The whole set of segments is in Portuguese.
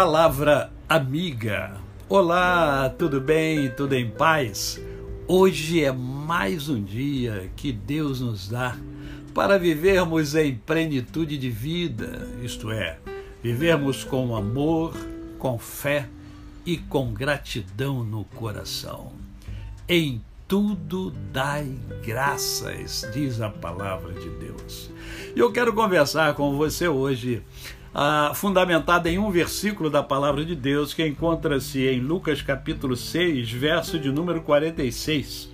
Palavra amiga. Olá, tudo bem? Tudo em paz? Hoje é mais um dia que Deus nos dá para vivermos em plenitude de vida, isto é, vivermos com amor, com fé e com gratidão no coração. Em tudo dai graças, diz a palavra de Deus. E eu quero conversar com você hoje ah, fundamentada em um versículo da palavra de Deus que encontra-se em Lucas capítulo 6, verso de número 46.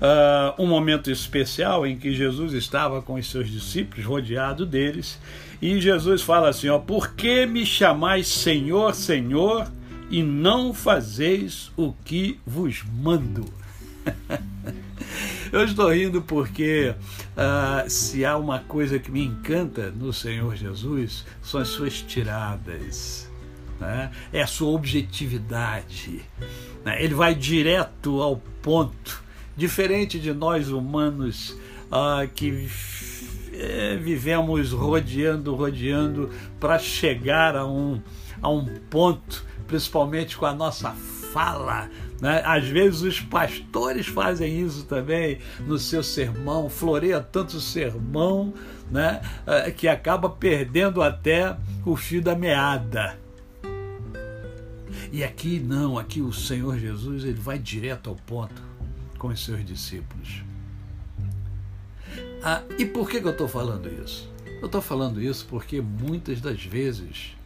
Ah, um momento especial em que Jesus estava com os seus discípulos, rodeado deles, e Jesus fala assim: ó, Por que me chamais Senhor, Senhor, e não fazeis o que vos mando? Eu estou rindo porque uh, se há uma coisa que me encanta no Senhor Jesus, são as suas tiradas, né? é a sua objetividade. Né? Ele vai direto ao ponto, diferente de nós humanos uh, que é, vivemos rodeando, rodeando para chegar a um, a um ponto, principalmente com a nossa fala. Né? Às vezes os pastores fazem isso também no seu sermão, floreia tanto sermão né? Eh, que acaba perdendo até o fio da meada. E aqui não, aqui o Senhor Jesus ele vai direto ao ponto com os seus discípulos. Ah, e por que, que eu estou falando isso? Eu estou falando isso porque muitas das vezes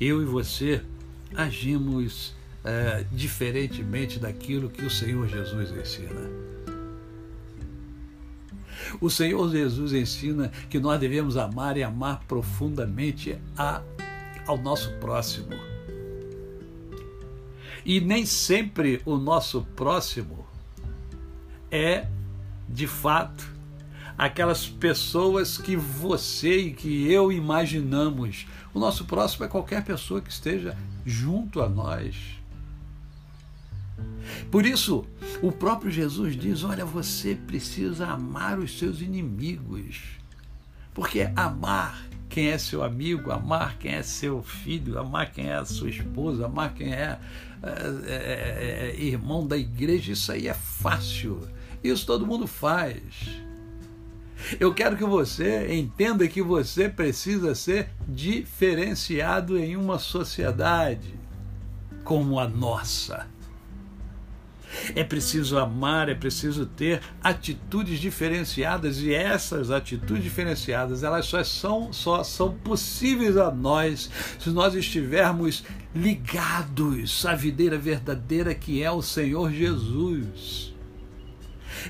eu e você agimos é, diferentemente daquilo que o Senhor Jesus ensina. O Senhor Jesus ensina que nós devemos amar e amar profundamente a, ao nosso próximo. E nem sempre o nosso próximo é, de fato, aquelas pessoas que você e que eu imaginamos. O nosso próximo é qualquer pessoa que esteja junto a nós por isso, o próprio Jesus diz: olha, você precisa amar os seus inimigos. Porque amar quem é seu amigo, amar quem é seu filho, amar quem é a sua esposa, amar quem é, é, é, é irmão da igreja, isso aí é fácil. Isso todo mundo faz. Eu quero que você entenda que você precisa ser diferenciado em uma sociedade como a nossa. É preciso amar, é preciso ter atitudes diferenciadas e essas atitudes diferenciadas, elas só são, só são possíveis a nós se nós estivermos ligados à videira verdadeira que é o Senhor Jesus.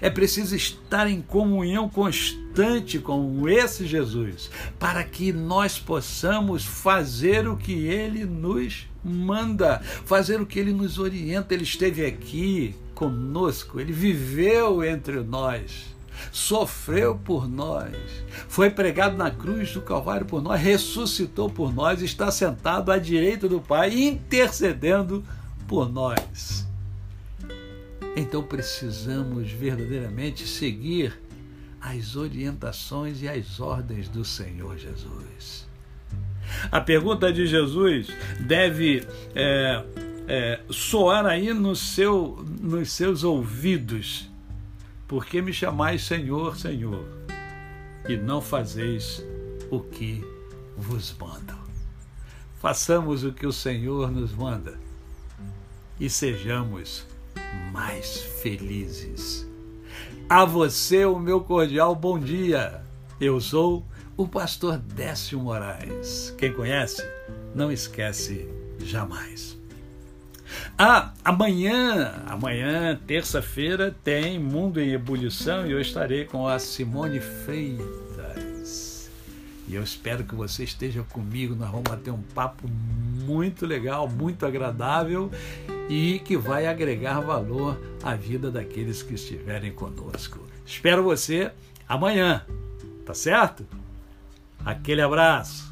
É preciso estar em comunhão constante com esse Jesus, para que nós possamos fazer o que ele nos manda, fazer o que ele nos orienta. Ele esteve aqui conosco, ele viveu entre nós, sofreu por nós, foi pregado na cruz do Calvário por nós, ressuscitou por nós, está sentado à direita do Pai, intercedendo por nós. Então precisamos verdadeiramente seguir as orientações e as ordens do Senhor Jesus. A pergunta de Jesus deve é, é, soar aí no seu, nos seus ouvidos: Por que me chamais Senhor, Senhor, e não fazeis o que vos mando? Façamos o que o Senhor nos manda e sejamos mais felizes. A você o meu cordial bom dia. Eu sou o pastor Décio Moraes. Quem conhece, não esquece jamais. Ah, amanhã, amanhã, terça-feira, tem Mundo em Ebulição e eu estarei com a Simone Freitas. E eu espero que você esteja comigo. Nós vamos bater um papo muito legal, muito agradável e que vai agregar valor à vida daqueles que estiverem conosco. Espero você amanhã, tá certo? Aquele abraço.